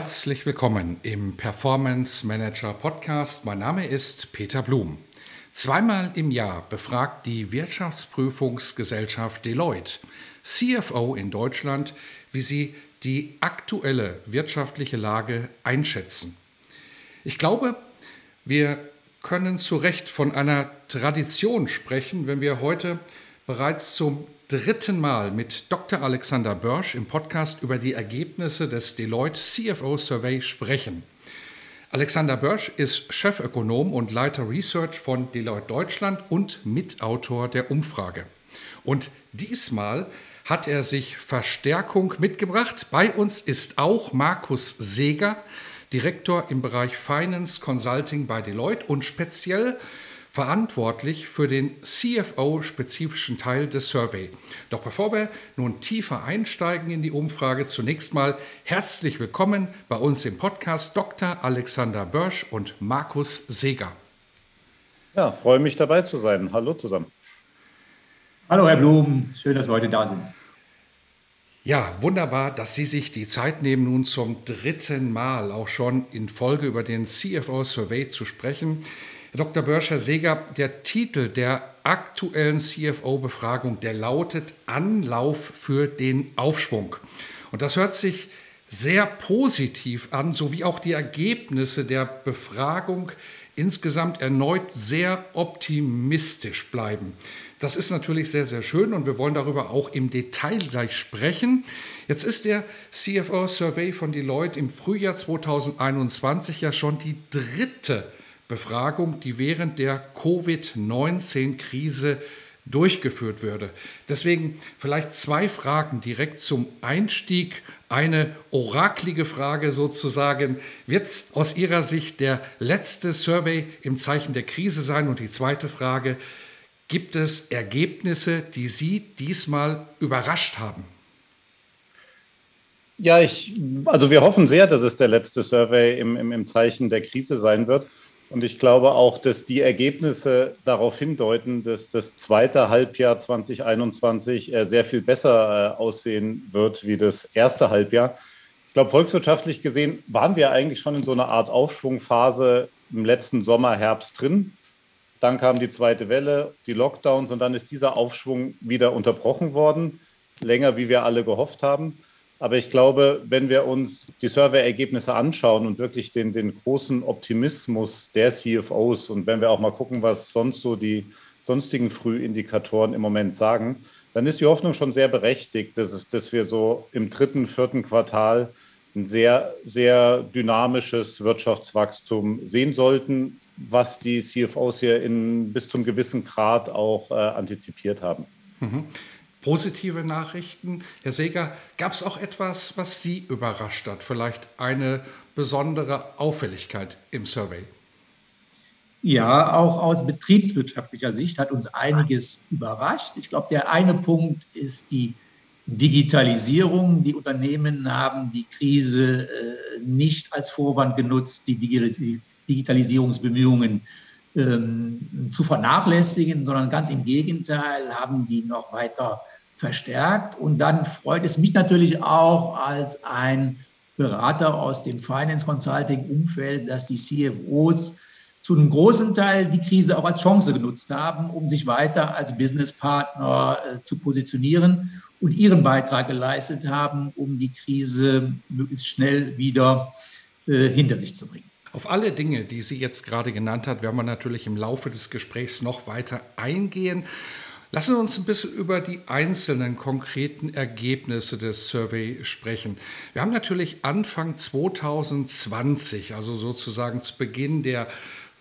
Herzlich willkommen im Performance Manager Podcast. Mein Name ist Peter Blum. Zweimal im Jahr befragt die Wirtschaftsprüfungsgesellschaft Deloitte CFO in Deutschland, wie sie die aktuelle wirtschaftliche Lage einschätzen. Ich glaube, wir können zu Recht von einer Tradition sprechen, wenn wir heute bereits zum dritten Mal mit Dr. Alexander Börsch im Podcast über die Ergebnisse des Deloitte CFO Survey sprechen. Alexander Börsch ist Chefökonom und Leiter Research von Deloitte Deutschland und Mitautor der Umfrage. Und diesmal hat er sich Verstärkung mitgebracht. Bei uns ist auch Markus Seger, Direktor im Bereich Finance Consulting bei Deloitte und speziell verantwortlich für den CFO-spezifischen Teil des Survey. Doch bevor wir nun tiefer einsteigen in die Umfrage, zunächst mal herzlich willkommen bei uns im Podcast Dr. Alexander Börsch und Markus Seger. Ja, freue mich dabei zu sein. Hallo zusammen. Hallo Herr Blum, schön, dass wir heute da sind. Ja, wunderbar, dass Sie sich die Zeit nehmen, nun zum dritten Mal auch schon in Folge über den CFO Survey zu sprechen. Herr Dr. Börscher-Seger, der Titel der aktuellen CFO-Befragung, der lautet Anlauf für den Aufschwung. Und das hört sich sehr positiv an, sowie auch die Ergebnisse der Befragung insgesamt erneut sehr optimistisch bleiben. Das ist natürlich sehr, sehr schön und wir wollen darüber auch im Detail gleich sprechen. Jetzt ist der CFO-Survey von Deloitte im Frühjahr 2021 ja schon die dritte Befragung, die während der Covid-19-Krise durchgeführt würde. Deswegen vielleicht zwei Fragen direkt zum Einstieg. Eine oraklige Frage sozusagen. Wird es aus Ihrer Sicht der letzte Survey im Zeichen der Krise sein? Und die zweite Frage, gibt es Ergebnisse, die Sie diesmal überrascht haben? Ja, ich, also wir hoffen sehr, dass es der letzte Survey im, im, im Zeichen der Krise sein wird. Und ich glaube auch, dass die Ergebnisse darauf hindeuten, dass das zweite Halbjahr 2021 äh, sehr viel besser äh, aussehen wird wie das erste Halbjahr. Ich glaube, volkswirtschaftlich gesehen waren wir eigentlich schon in so einer Art Aufschwungphase im letzten Sommer, Herbst drin. Dann kam die zweite Welle, die Lockdowns und dann ist dieser Aufschwung wieder unterbrochen worden, länger wie wir alle gehofft haben. Aber ich glaube, wenn wir uns die Survey-Ergebnisse anschauen und wirklich den, den großen Optimismus der CFOs und wenn wir auch mal gucken, was sonst so die sonstigen Frühindikatoren im Moment sagen, dann ist die Hoffnung schon sehr berechtigt, dass, es, dass wir so im dritten, vierten Quartal ein sehr, sehr dynamisches Wirtschaftswachstum sehen sollten, was die CFOs hier in, bis zum gewissen Grad auch äh, antizipiert haben. Mhm positive Nachrichten. Herr Seger, gab es auch etwas, was Sie überrascht hat? Vielleicht eine besondere Auffälligkeit im Survey? Ja, auch aus betriebswirtschaftlicher Sicht hat uns einiges überrascht. Ich glaube, der eine Punkt ist die Digitalisierung. Die Unternehmen haben die Krise äh, nicht als Vorwand genutzt, die Digitalisierungsbemühungen ähm, zu vernachlässigen, sondern ganz im Gegenteil haben die noch weiter verstärkt. Und dann freut es mich natürlich auch als ein Berater aus dem Finance Consulting Umfeld, dass die CFOs zu einem großen Teil die Krise auch als Chance genutzt haben, um sich weiter als Businesspartner äh, zu positionieren und ihren Beitrag geleistet haben, um die Krise möglichst schnell wieder äh, hinter sich zu bringen. Auf alle Dinge, die sie jetzt gerade genannt hat, werden wir natürlich im Laufe des Gesprächs noch weiter eingehen. Lassen wir uns ein bisschen über die einzelnen konkreten Ergebnisse des Survey sprechen. Wir haben natürlich Anfang 2020, also sozusagen zu Beginn der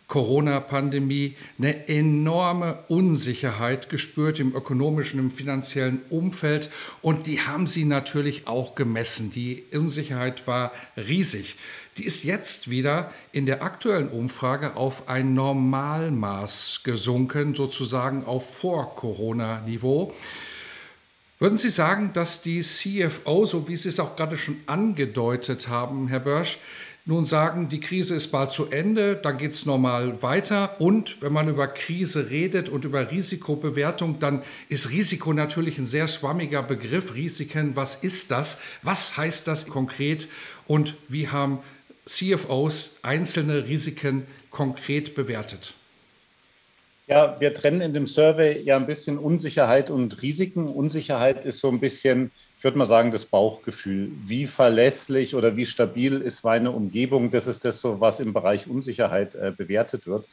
Corona-Pandemie eine enorme Unsicherheit gespürt im ökonomischen, im finanziellen Umfeld und die haben sie natürlich auch gemessen. Die Unsicherheit war riesig. Die ist jetzt wieder in der aktuellen Umfrage auf ein Normalmaß gesunken, sozusagen auf Vor-Corona-Niveau. Würden Sie sagen, dass die CFO, so wie Sie es auch gerade schon angedeutet haben, Herr Börsch, nun sagen, die Krise ist bald zu Ende, da geht es normal weiter. Und wenn man über Krise redet und über Risikobewertung, dann ist Risiko natürlich ein sehr schwammiger Begriff. Risiken, was ist das? Was heißt das konkret? Und wie haben CFOs einzelne Risiken konkret bewertet? Ja, wir trennen in dem Survey ja ein bisschen Unsicherheit und Risiken. Unsicherheit ist so ein bisschen, ich würde mal sagen, das Bauchgefühl. Wie verlässlich oder wie stabil ist meine Umgebung? Das ist das so, was im Bereich Unsicherheit äh, bewertet wird.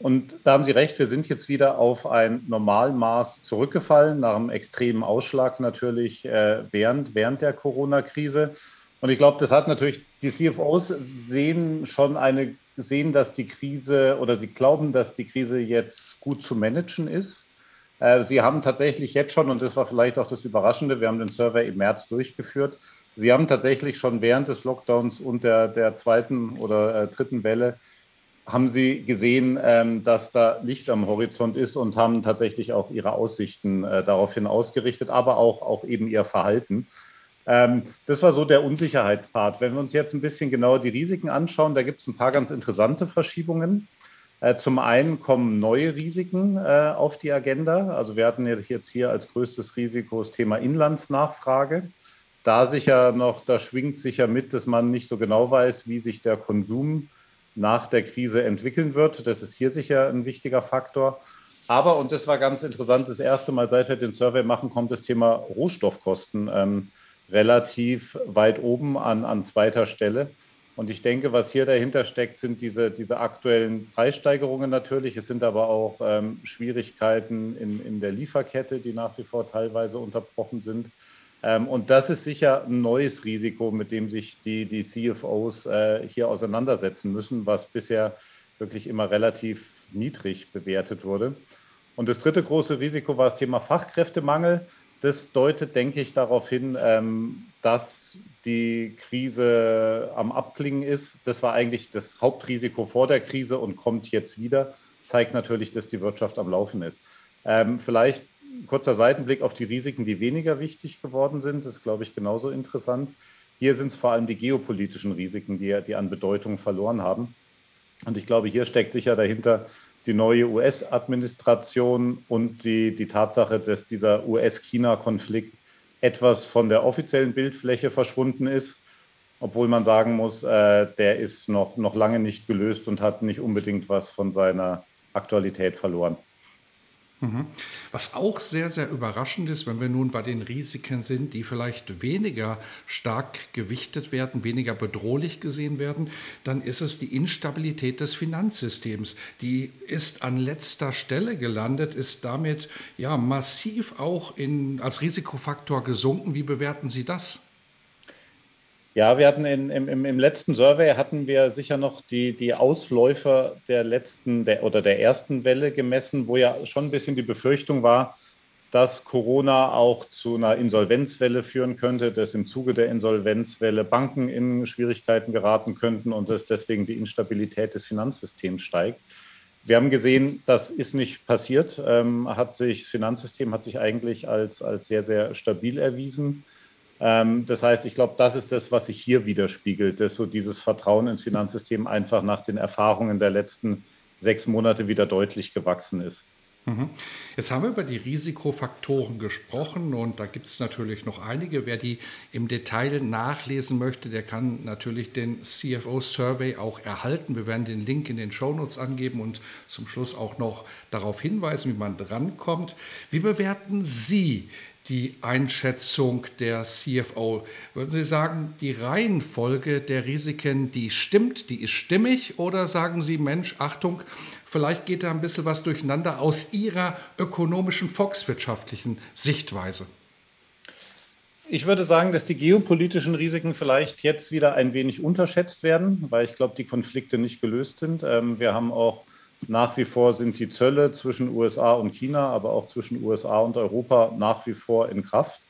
Und da haben Sie recht, wir sind jetzt wieder auf ein Normalmaß zurückgefallen, nach einem extremen Ausschlag natürlich äh, während, während der Corona-Krise. Und ich glaube, das hat natürlich, die CFOs sehen schon eine, sehen, dass die Krise oder sie glauben, dass die Krise jetzt gut zu managen ist. Äh, sie haben tatsächlich jetzt schon, und das war vielleicht auch das Überraschende, wir haben den Survey im März durchgeführt, Sie haben tatsächlich schon während des Lockdowns und der, der zweiten oder äh, dritten Welle, haben Sie gesehen, ähm, dass da Licht am Horizont ist und haben tatsächlich auch Ihre Aussichten äh, daraufhin ausgerichtet, aber auch, auch eben Ihr Verhalten. Ähm, das war so der Unsicherheitspart. Wenn wir uns jetzt ein bisschen genauer die Risiken anschauen, da gibt es ein paar ganz interessante Verschiebungen. Äh, zum einen kommen neue Risiken äh, auf die Agenda. Also wir hatten jetzt hier als größtes Risiko das Thema Inlandsnachfrage. Da sicher noch, da schwingt sicher mit, dass man nicht so genau weiß, wie sich der Konsum nach der Krise entwickeln wird. Das ist hier sicher ein wichtiger Faktor. Aber, und das war ganz interessant, das erste Mal, seit wir den Survey machen, kommt das Thema Rohstoffkosten. Ähm, relativ weit oben an, an zweiter Stelle. Und ich denke, was hier dahinter steckt, sind diese, diese aktuellen Preissteigerungen natürlich. Es sind aber auch ähm, Schwierigkeiten in, in der Lieferkette, die nach wie vor teilweise unterbrochen sind. Ähm, und das ist sicher ein neues Risiko, mit dem sich die, die CFOs äh, hier auseinandersetzen müssen, was bisher wirklich immer relativ niedrig bewertet wurde. Und das dritte große Risiko war das Thema Fachkräftemangel. Das deutet, denke ich, darauf hin, ähm, dass die Krise am Abklingen ist. Das war eigentlich das Hauptrisiko vor der Krise und kommt jetzt wieder. Zeigt natürlich, dass die Wirtschaft am Laufen ist. Ähm, vielleicht kurzer Seitenblick auf die Risiken, die weniger wichtig geworden sind. Das ist, glaube ich, genauso interessant. Hier sind es vor allem die geopolitischen Risiken, die, die an Bedeutung verloren haben. Und ich glaube, hier steckt sicher dahinter, die neue US-Administration und die, die Tatsache, dass dieser US-China-Konflikt etwas von der offiziellen Bildfläche verschwunden ist, obwohl man sagen muss, äh, der ist noch, noch lange nicht gelöst und hat nicht unbedingt was von seiner Aktualität verloren. Mhm. Was auch sehr, sehr überraschend ist, wenn wir nun bei den Risiken sind, die vielleicht weniger stark gewichtet werden, weniger bedrohlich gesehen werden, dann ist es die Instabilität des Finanzsystems. Die ist an letzter Stelle gelandet, ist damit ja massiv auch in, als Risikofaktor gesunken. Wie bewerten Sie das? Ja, wir hatten in, im, im, letzten Survey hatten wir sicher noch die, die Ausläufer der letzten der, oder der ersten Welle gemessen, wo ja schon ein bisschen die Befürchtung war, dass Corona auch zu einer Insolvenzwelle führen könnte, dass im Zuge der Insolvenzwelle Banken in Schwierigkeiten geraten könnten und dass deswegen die Instabilität des Finanzsystems steigt. Wir haben gesehen, das ist nicht passiert. Ähm, hat sich, das Finanzsystem hat sich eigentlich als, als sehr, sehr stabil erwiesen. Ähm, das heißt, ich glaube, das ist das, was sich hier widerspiegelt, dass so dieses Vertrauen ins Finanzsystem einfach nach den Erfahrungen der letzten sechs Monate wieder deutlich gewachsen ist. Mhm. Jetzt haben wir über die Risikofaktoren gesprochen und da gibt es natürlich noch einige. Wer die im Detail nachlesen möchte, der kann natürlich den CFO-Survey auch erhalten. Wir werden den Link in den Shownotes angeben und zum Schluss auch noch darauf hinweisen, wie man drankommt. Wie bewerten Sie die Einschätzung der CFO? Würden Sie sagen, die Reihenfolge der Risiken, die stimmt, die ist stimmig? Oder sagen Sie, Mensch, Achtung, vielleicht geht da ein bisschen was durcheinander aus Ihrer ökonomischen, volkswirtschaftlichen Sichtweise? Ich würde sagen, dass die geopolitischen Risiken vielleicht jetzt wieder ein wenig unterschätzt werden, weil ich glaube, die Konflikte nicht gelöst sind. Ähm, wir haben auch nach wie vor sind die Zölle zwischen USA und China, aber auch zwischen USA und Europa nach wie vor in Kraft.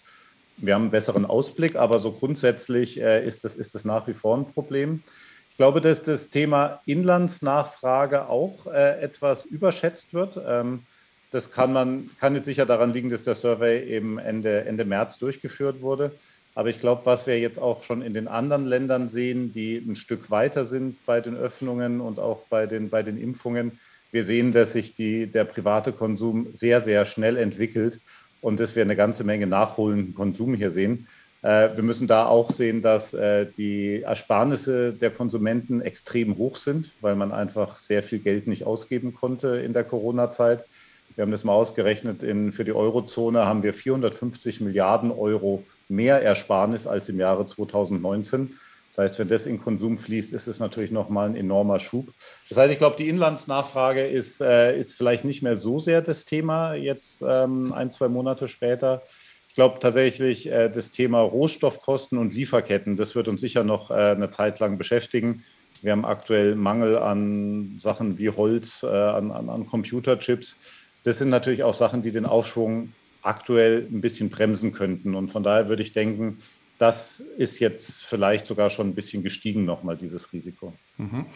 Wir haben einen besseren Ausblick, aber so grundsätzlich äh, ist, das, ist das nach wie vor ein Problem. Ich glaube, dass das Thema Inlandsnachfrage auch äh, etwas überschätzt wird. Ähm, das kann man, kann jetzt sicher daran liegen, dass der Survey eben Ende, Ende März durchgeführt wurde. Aber ich glaube, was wir jetzt auch schon in den anderen Ländern sehen, die ein Stück weiter sind bei den Öffnungen und auch bei den, bei den Impfungen, wir sehen, dass sich die, der private Konsum sehr, sehr schnell entwickelt und dass wir eine ganze Menge nachholenden Konsum hier sehen. Äh, wir müssen da auch sehen, dass äh, die Ersparnisse der Konsumenten extrem hoch sind, weil man einfach sehr viel Geld nicht ausgeben konnte in der Corona-Zeit. Wir haben das mal ausgerechnet, in, für die Eurozone haben wir 450 Milliarden Euro mehr Ersparnis als im Jahre 2019. Das heißt, wenn das in Konsum fließt, ist es natürlich nochmal ein enormer Schub. Das heißt, ich glaube, die Inlandsnachfrage ist, äh, ist vielleicht nicht mehr so sehr das Thema jetzt ähm, ein, zwei Monate später. Ich glaube tatsächlich, äh, das Thema Rohstoffkosten und Lieferketten, das wird uns sicher noch äh, eine Zeit lang beschäftigen. Wir haben aktuell Mangel an Sachen wie Holz, äh, an, an, an Computerchips das sind natürlich auch Sachen, die den Aufschwung aktuell ein bisschen bremsen könnten. Und von daher würde ich denken, das ist jetzt vielleicht sogar schon ein bisschen gestiegen nochmal, dieses Risiko. Mhm.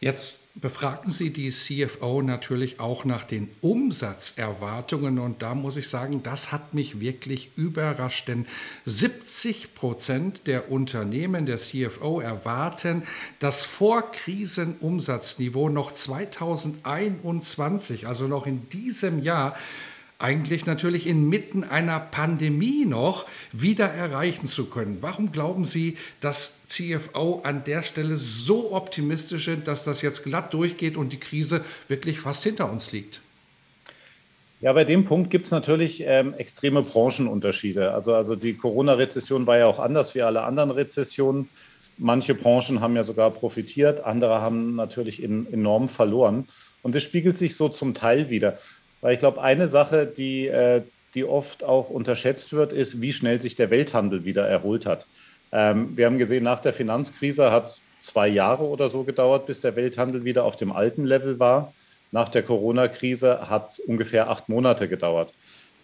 Jetzt befragten Sie die CFO natürlich auch nach den Umsatzerwartungen und da muss ich sagen, das hat mich wirklich überrascht, denn 70 Prozent der Unternehmen der CFO erwarten das Vorkrisenumsatzniveau noch 2021, also noch in diesem Jahr eigentlich natürlich inmitten einer Pandemie noch wieder erreichen zu können. Warum glauben Sie, dass CFO an der Stelle so optimistisch sind, dass das jetzt glatt durchgeht und die Krise wirklich fast hinter uns liegt? Ja, bei dem Punkt gibt es natürlich ähm, extreme Branchenunterschiede. Also, also die Corona-Rezession war ja auch anders wie alle anderen Rezessionen. Manche Branchen haben ja sogar profitiert, andere haben natürlich in, enorm verloren. Und das spiegelt sich so zum Teil wieder. Weil ich glaube, eine Sache, die, äh, die oft auch unterschätzt wird, ist, wie schnell sich der Welthandel wieder erholt hat. Ähm, wir haben gesehen, nach der Finanzkrise hat es zwei Jahre oder so gedauert, bis der Welthandel wieder auf dem alten Level war. Nach der Corona-Krise hat es ungefähr acht Monate gedauert.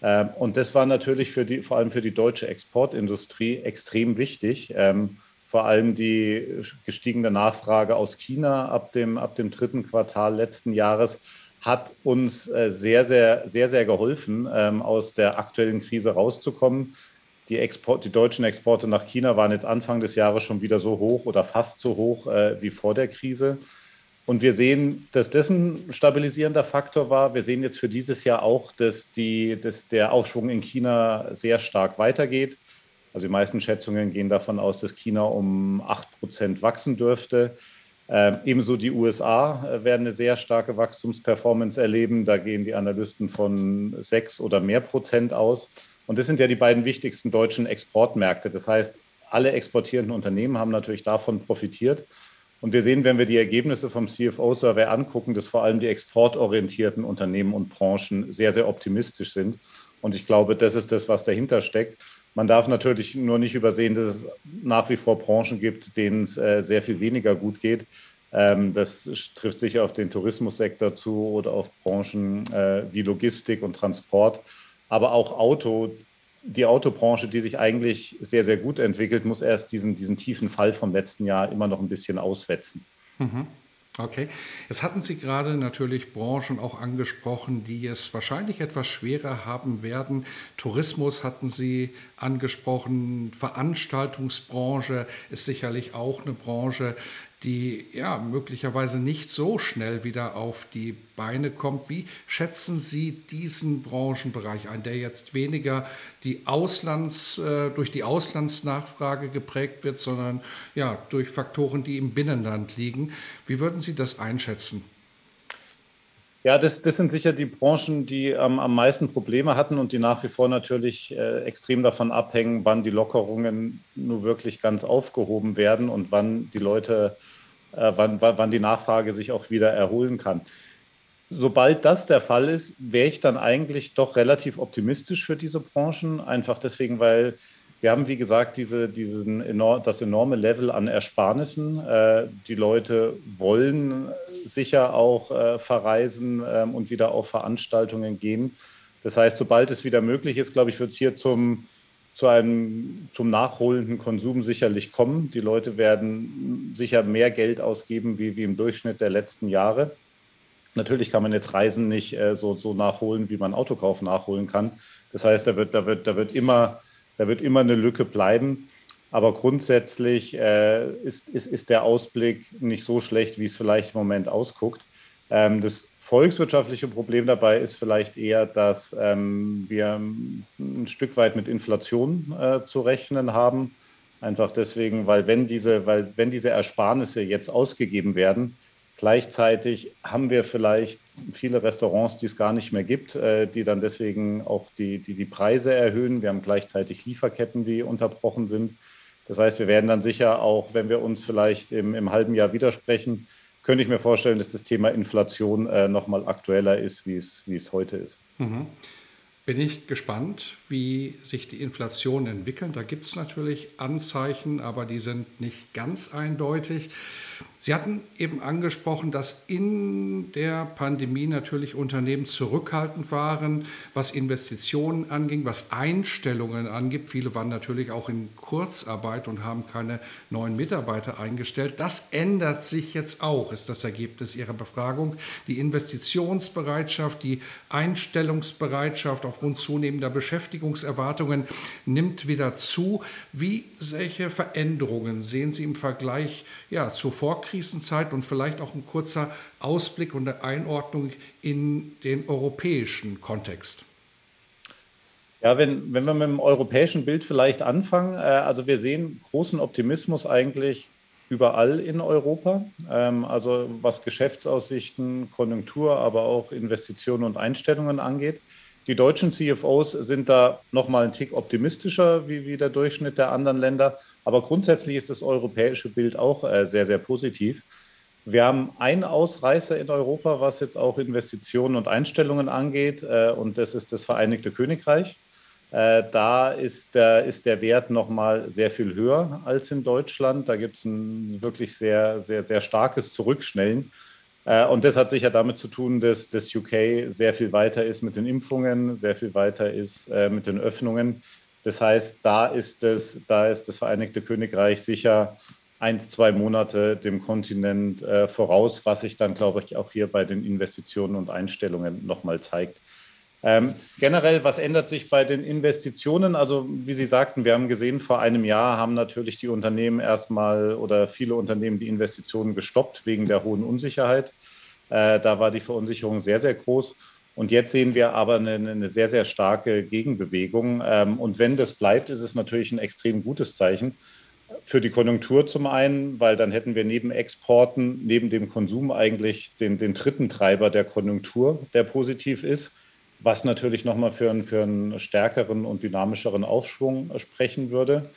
Ähm, und das war natürlich für die, vor allem für die deutsche Exportindustrie extrem wichtig. Ähm, vor allem die gestiegene Nachfrage aus China ab dem, ab dem dritten Quartal letzten Jahres hat uns äh, sehr, sehr, sehr, sehr geholfen, ähm, aus der aktuellen Krise rauszukommen. Die, Export, die deutschen Exporte nach China waren jetzt Anfang des Jahres schon wieder so hoch oder fast so hoch äh, wie vor der Krise. Und wir sehen, dass das ein stabilisierender Faktor war. Wir sehen jetzt für dieses Jahr auch, dass, die, dass der Aufschwung in China sehr stark weitergeht. Also die meisten Schätzungen gehen davon aus, dass China um 8 Prozent wachsen dürfte. Ähm, ebenso die USA äh, werden eine sehr starke Wachstumsperformance erleben. Da gehen die Analysten von sechs oder mehr Prozent aus. Und das sind ja die beiden wichtigsten deutschen Exportmärkte. Das heißt, alle exportierenden Unternehmen haben natürlich davon profitiert. Und wir sehen, wenn wir die Ergebnisse vom CFO-Survey angucken, dass vor allem die exportorientierten Unternehmen und Branchen sehr, sehr optimistisch sind. Und ich glaube, das ist das, was dahinter steckt. Man darf natürlich nur nicht übersehen, dass es nach wie vor Branchen gibt, denen es äh, sehr viel weniger gut geht. Ähm, das trifft sicher auf den Tourismussektor zu oder auf Branchen äh, wie Logistik und Transport. Aber auch Auto, die Autobranche, die sich eigentlich sehr, sehr gut entwickelt, muss erst diesen, diesen tiefen Fall vom letzten Jahr immer noch ein bisschen auswetzen. Mhm. Okay, jetzt hatten Sie gerade natürlich Branchen auch angesprochen, die es wahrscheinlich etwas schwerer haben werden. Tourismus hatten Sie angesprochen, Veranstaltungsbranche ist sicherlich auch eine Branche, die ja möglicherweise nicht so schnell wieder auf die Beine kommt. Wie schätzen Sie diesen Branchenbereich ein, der jetzt weniger die Auslands, äh, durch die Auslandsnachfrage geprägt wird, sondern ja durch Faktoren, die im Binnenland liegen? Wie würden Sie das einschätzen? Ja, das, das sind sicher die Branchen, die ähm, am meisten Probleme hatten und die nach wie vor natürlich äh, extrem davon abhängen, wann die Lockerungen nur wirklich ganz aufgehoben werden und wann die Leute, äh, wann, wann die Nachfrage sich auch wieder erholen kann. Sobald das der Fall ist, wäre ich dann eigentlich doch relativ optimistisch für diese Branchen, einfach deswegen, weil wir haben, wie gesagt, diese, diesen enorm, das enorme Level an Ersparnissen. Äh, die Leute wollen sicher auch äh, verreisen ähm, und wieder auf Veranstaltungen gehen. Das heißt, sobald es wieder möglich ist, glaube ich, wird es hier zum, zu einem, zum nachholenden Konsum sicherlich kommen. Die Leute werden sicher mehr Geld ausgeben wie, wie im Durchschnitt der letzten Jahre. Natürlich kann man jetzt Reisen nicht äh, so, so nachholen, wie man Autokauf nachholen kann. Das heißt, da wird, da wird, da wird immer da wird immer eine Lücke bleiben. Aber grundsätzlich äh, ist, ist, ist der Ausblick nicht so schlecht, wie es vielleicht im Moment ausguckt. Ähm, das volkswirtschaftliche Problem dabei ist vielleicht eher, dass ähm, wir ein Stück weit mit Inflation äh, zu rechnen haben. Einfach deswegen, weil wenn diese, weil wenn diese Ersparnisse jetzt ausgegeben werden, Gleichzeitig haben wir vielleicht viele Restaurants, die es gar nicht mehr gibt, äh, die dann deswegen auch die, die, die Preise erhöhen. Wir haben gleichzeitig Lieferketten, die unterbrochen sind. Das heißt, wir werden dann sicher auch, wenn wir uns vielleicht im, im halben Jahr widersprechen, könnte ich mir vorstellen, dass das Thema Inflation äh, nochmal aktueller ist, wie es, wie es heute ist. Mhm bin ich gespannt, wie sich die Inflation entwickelt. Da gibt es natürlich Anzeichen, aber die sind nicht ganz eindeutig. Sie hatten eben angesprochen, dass in der Pandemie natürlich Unternehmen zurückhaltend waren, was Investitionen anging, was Einstellungen angibt. Viele waren natürlich auch in Kurzarbeit und haben keine neuen Mitarbeiter eingestellt. Das ändert sich jetzt auch, ist das Ergebnis Ihrer Befragung. Die Investitionsbereitschaft, die Einstellungsbereitschaft aufgrund zunehmender Beschäftigungserwartungen nimmt wieder zu. Wie solche Veränderungen sehen Sie im Vergleich ja, zur Vorkrisenzeit und vielleicht auch ein kurzer Ausblick und eine Einordnung in den europäischen Kontext? Ja, wenn, wenn wir mit dem europäischen Bild vielleicht anfangen, äh, also wir sehen großen Optimismus eigentlich überall in Europa, ähm, also was Geschäftsaussichten, Konjunktur, aber auch Investitionen und Einstellungen angeht. Die deutschen CFOs sind da nochmal ein Tick optimistischer wie, wie der Durchschnitt der anderen Länder. Aber grundsätzlich ist das europäische Bild auch äh, sehr, sehr positiv. Wir haben einen Ausreißer in Europa, was jetzt auch Investitionen und Einstellungen angeht, äh, und das ist das Vereinigte Königreich. Äh, da ist der, ist der Wert nochmal sehr viel höher als in Deutschland. Da gibt es ein wirklich sehr, sehr, sehr starkes Zurückschnellen. Äh, und das hat sicher damit zu tun, dass das UK sehr viel weiter ist mit den Impfungen, sehr viel weiter ist äh, mit den Öffnungen. Das heißt, da ist, das, da ist das Vereinigte Königreich sicher ein, zwei Monate dem Kontinent äh, voraus, was sich dann, glaube ich, auch hier bei den Investitionen und Einstellungen nochmal zeigt. Ähm, generell, was ändert sich bei den Investitionen? Also, wie Sie sagten, wir haben gesehen, vor einem Jahr haben natürlich die Unternehmen erstmal oder viele Unternehmen die Investitionen gestoppt wegen der hohen Unsicherheit. Äh, da war die Verunsicherung sehr, sehr groß. Und jetzt sehen wir aber eine, eine sehr, sehr starke Gegenbewegung. Ähm, und wenn das bleibt, ist es natürlich ein extrem gutes Zeichen für die Konjunktur zum einen, weil dann hätten wir neben Exporten, neben dem Konsum eigentlich den, den dritten Treiber der Konjunktur, der positiv ist, was natürlich nochmal für, einen, für einen stärkeren und dynamischeren Aufschwung sprechen würde.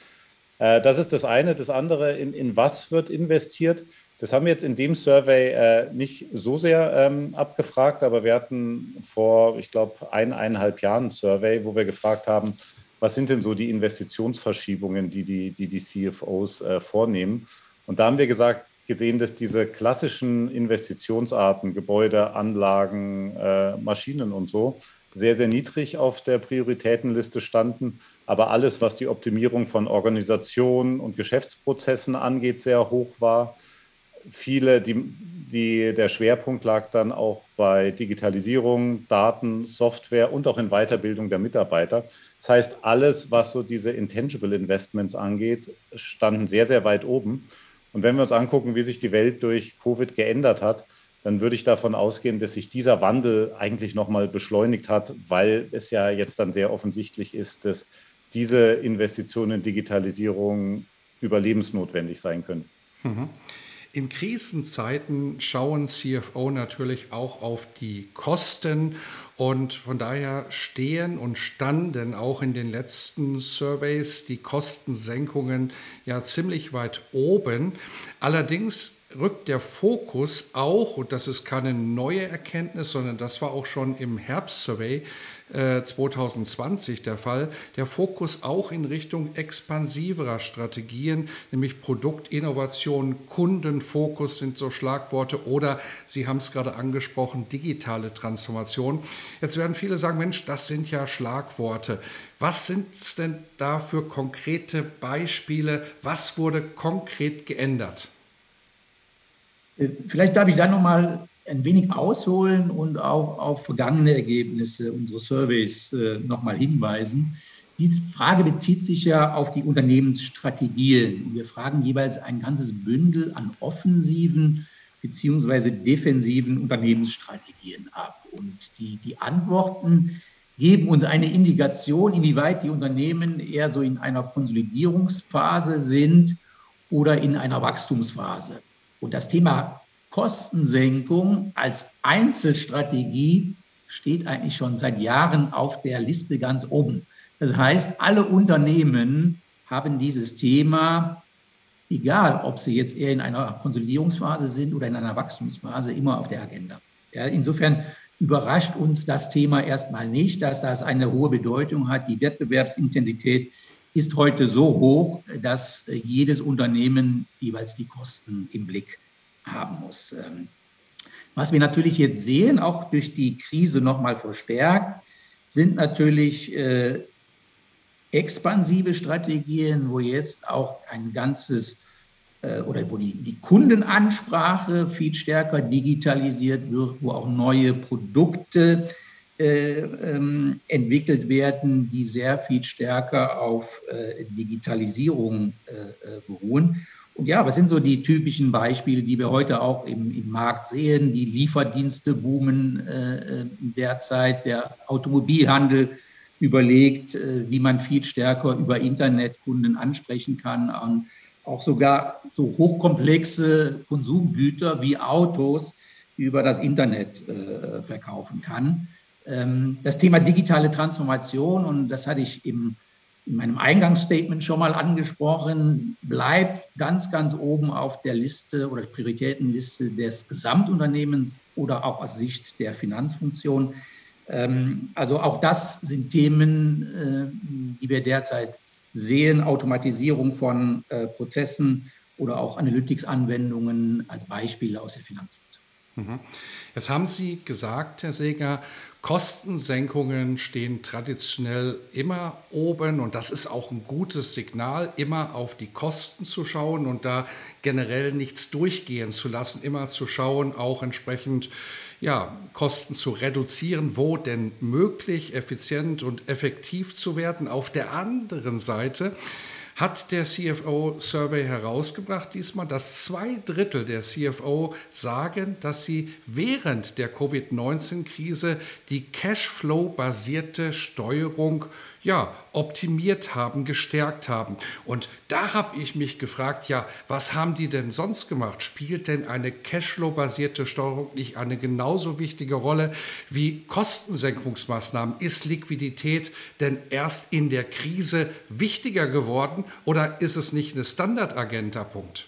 Äh, das ist das eine. Das andere, in, in was wird investiert? Das haben wir jetzt in dem Survey äh, nicht so sehr ähm, abgefragt, aber wir hatten vor, ich glaube, eineinhalb Jahren ein Survey, wo wir gefragt haben, was sind denn so die Investitionsverschiebungen, die die, die, die CFOs äh, vornehmen? Und da haben wir gesagt, gesehen, dass diese klassischen Investitionsarten, Gebäude, Anlagen, äh, Maschinen und so, sehr, sehr niedrig auf der Prioritätenliste standen. Aber alles, was die Optimierung von Organisationen und Geschäftsprozessen angeht, sehr hoch war viele, die, die, der Schwerpunkt lag dann auch bei Digitalisierung, Daten, Software und auch in Weiterbildung der Mitarbeiter. Das heißt, alles, was so diese Intangible Investments angeht, standen sehr, sehr weit oben. Und wenn wir uns angucken, wie sich die Welt durch Covid geändert hat, dann würde ich davon ausgehen, dass sich dieser Wandel eigentlich nochmal beschleunigt hat, weil es ja jetzt dann sehr offensichtlich ist, dass diese Investitionen in Digitalisierung überlebensnotwendig sein können. Mhm. In Krisenzeiten schauen CFO natürlich auch auf die Kosten und von daher stehen und standen auch in den letzten Surveys die Kostensenkungen ja ziemlich weit oben. Allerdings rückt der Fokus auch, und das ist keine neue Erkenntnis, sondern das war auch schon im Herbst-Survey äh, 2020 der Fall. Der Fokus auch in Richtung expansiverer Strategien, nämlich Produktinnovation, Kundenfokus sind so Schlagworte oder Sie haben es gerade angesprochen, digitale Transformation. Jetzt werden viele sagen, Mensch, das sind ja Schlagworte. Was sind es denn da für konkrete Beispiele? Was wurde konkret geändert? Äh, vielleicht darf ich da noch mal ein wenig ausholen und auch auf vergangene Ergebnisse unserer Surveys äh, nochmal hinweisen. Diese Frage bezieht sich ja auf die Unternehmensstrategien. Wir fragen jeweils ein ganzes Bündel an offensiven beziehungsweise defensiven Unternehmensstrategien ab. Und die, die Antworten geben uns eine Indikation, inwieweit die Unternehmen eher so in einer Konsolidierungsphase sind oder in einer Wachstumsphase. Und das Thema Kostensenkung als Einzelstrategie steht eigentlich schon seit Jahren auf der Liste ganz oben. Das heißt, alle Unternehmen haben dieses Thema, egal ob sie jetzt eher in einer Konsolidierungsphase sind oder in einer Wachstumsphase, immer auf der Agenda. Ja, insofern überrascht uns das Thema erstmal nicht, dass das eine hohe Bedeutung hat. Die Wettbewerbsintensität ist heute so hoch, dass jedes Unternehmen jeweils die Kosten im Blick haben muss. Ähm, was wir natürlich jetzt sehen, auch durch die Krise nochmal verstärkt, sind natürlich äh, expansive Strategien, wo jetzt auch ein ganzes äh, oder wo die, die Kundenansprache viel stärker digitalisiert wird, wo auch neue Produkte äh, ähm, entwickelt werden, die sehr viel stärker auf äh, Digitalisierung beruhen. Und ja, was sind so die typischen Beispiele, die wir heute auch im, im Markt sehen? Die Lieferdienste boomen äh, derzeit, der Automobilhandel überlegt, äh, wie man viel stärker über Internet Kunden ansprechen kann, an auch sogar so hochkomplexe Konsumgüter wie Autos über das Internet äh, verkaufen kann. Ähm, das Thema digitale Transformation, und das hatte ich im in meinem Eingangsstatement schon mal angesprochen, bleibt ganz, ganz oben auf der Liste oder Prioritätenliste des Gesamtunternehmens oder auch aus Sicht der Finanzfunktion. Ähm, also auch das sind Themen, äh, die wir derzeit sehen. Automatisierung von äh, Prozessen oder auch Analytics-Anwendungen als Beispiele aus der Finanzfunktion. Mhm. Jetzt haben Sie gesagt, Herr Seger, Kostensenkungen stehen traditionell immer oben und das ist auch ein gutes Signal, immer auf die Kosten zu schauen und da generell nichts durchgehen zu lassen, immer zu schauen, auch entsprechend ja, Kosten zu reduzieren, wo denn möglich, effizient und effektiv zu werden. Auf der anderen Seite hat der CFO-Survey herausgebracht diesmal, dass zwei Drittel der CFO sagen, dass sie während der Covid-19-Krise die Cashflow-basierte Steuerung ja, optimiert haben, gestärkt haben. Und da habe ich mich gefragt, ja, was haben die denn sonst gemacht? Spielt denn eine Cashflow-basierte Steuerung nicht eine genauso wichtige Rolle wie Kostensenkungsmaßnahmen? Ist Liquidität denn erst in der Krise wichtiger geworden oder ist es nicht eine Standardagenda-Punkt?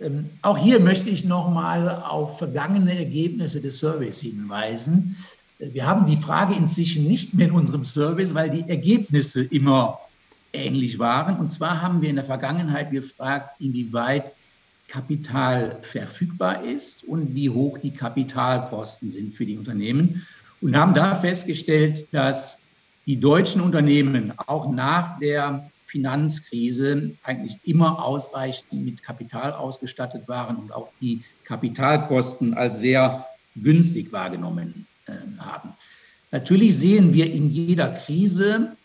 Ähm, auch hier möchte ich noch mal auf vergangene Ergebnisse des Surveys hinweisen. Wir haben die Frage inzwischen nicht mehr in unserem Service, weil die Ergebnisse immer ähnlich waren. Und zwar haben wir in der Vergangenheit gefragt, inwieweit Kapital verfügbar ist und wie hoch die Kapitalkosten sind für die Unternehmen. Und haben da festgestellt, dass die deutschen Unternehmen auch nach der Finanzkrise eigentlich immer ausreichend mit Kapital ausgestattet waren und auch die Kapitalkosten als sehr günstig wahrgenommen äh, haben. Natürlich sehen wir in jeder Krise,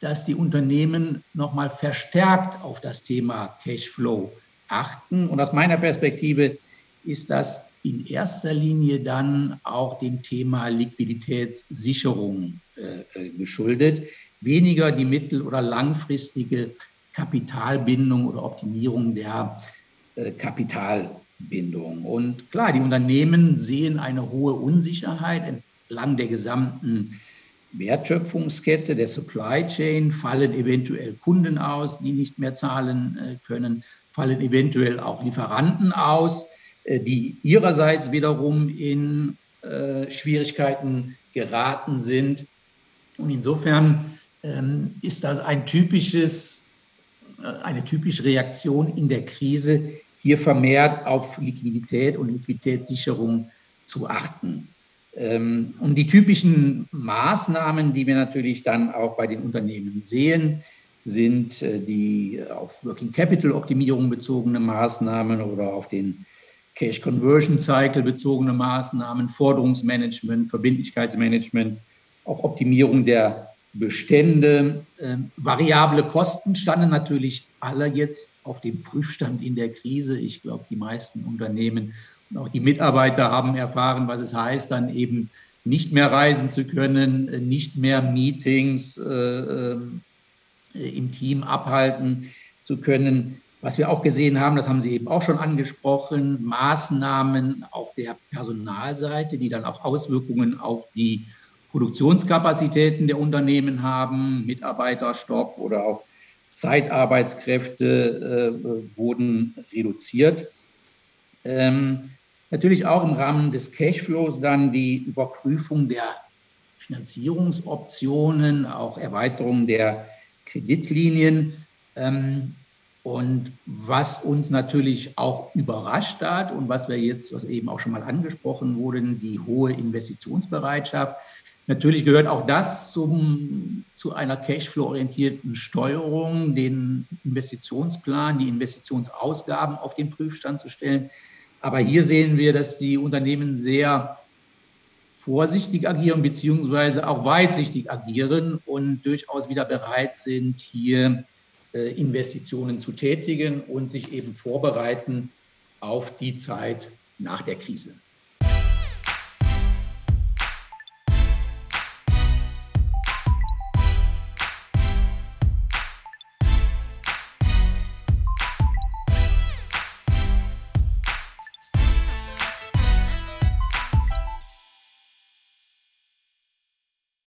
dass die Unternehmen nochmal verstärkt auf das Thema Cashflow achten. Und aus meiner Perspektive ist das in erster Linie dann auch dem Thema Liquiditätssicherung äh, äh geschuldet, weniger die mittel- oder langfristige Kapitalbindung oder Optimierung der äh, Kapitalbindung. Und klar, die Unternehmen sehen eine hohe Unsicherheit entlang der gesamten Wertschöpfungskette, der Supply Chain, fallen eventuell Kunden aus, die nicht mehr zahlen äh, können, fallen eventuell auch Lieferanten aus, die ihrerseits wiederum in äh, Schwierigkeiten geraten sind. Und insofern ähm, ist das ein typisches, äh, eine typische Reaktion in der Krise, hier vermehrt auf Liquidität und Liquiditätssicherung zu achten. Ähm, und die typischen Maßnahmen, die wir natürlich dann auch bei den Unternehmen sehen, sind äh, die auf Working Capital Optimierung bezogene Maßnahmen oder auf den Cash Conversion Cycle bezogene Maßnahmen, Forderungsmanagement, Verbindlichkeitsmanagement, auch Optimierung der Bestände. Ähm, variable Kosten standen natürlich alle jetzt auf dem Prüfstand in der Krise. Ich glaube, die meisten Unternehmen und auch die Mitarbeiter haben erfahren, was es heißt, dann eben nicht mehr reisen zu können, äh, nicht mehr Meetings äh, ähm, äh, im Team abhalten zu können. Was wir auch gesehen haben, das haben Sie eben auch schon angesprochen, Maßnahmen auf der Personalseite, die dann auch Auswirkungen auf die Produktionskapazitäten der Unternehmen haben, Mitarbeiterstopp oder auch Zeitarbeitskräfte äh, wurden reduziert. Ähm, natürlich auch im Rahmen des Cashflows dann die Überprüfung der Finanzierungsoptionen, auch Erweiterung der Kreditlinien. Ähm, und was uns natürlich auch überrascht hat und was wir jetzt, was eben auch schon mal angesprochen wurde, die hohe Investitionsbereitschaft. Natürlich gehört auch das zum, zu einer Cashflow-orientierten Steuerung, den Investitionsplan, die Investitionsausgaben auf den Prüfstand zu stellen. Aber hier sehen wir, dass die Unternehmen sehr vorsichtig agieren, beziehungsweise auch weitsichtig agieren und durchaus wieder bereit sind, hier äh, Investitionen zu tätigen und sich eben vorbereiten auf die Zeit nach der Krise.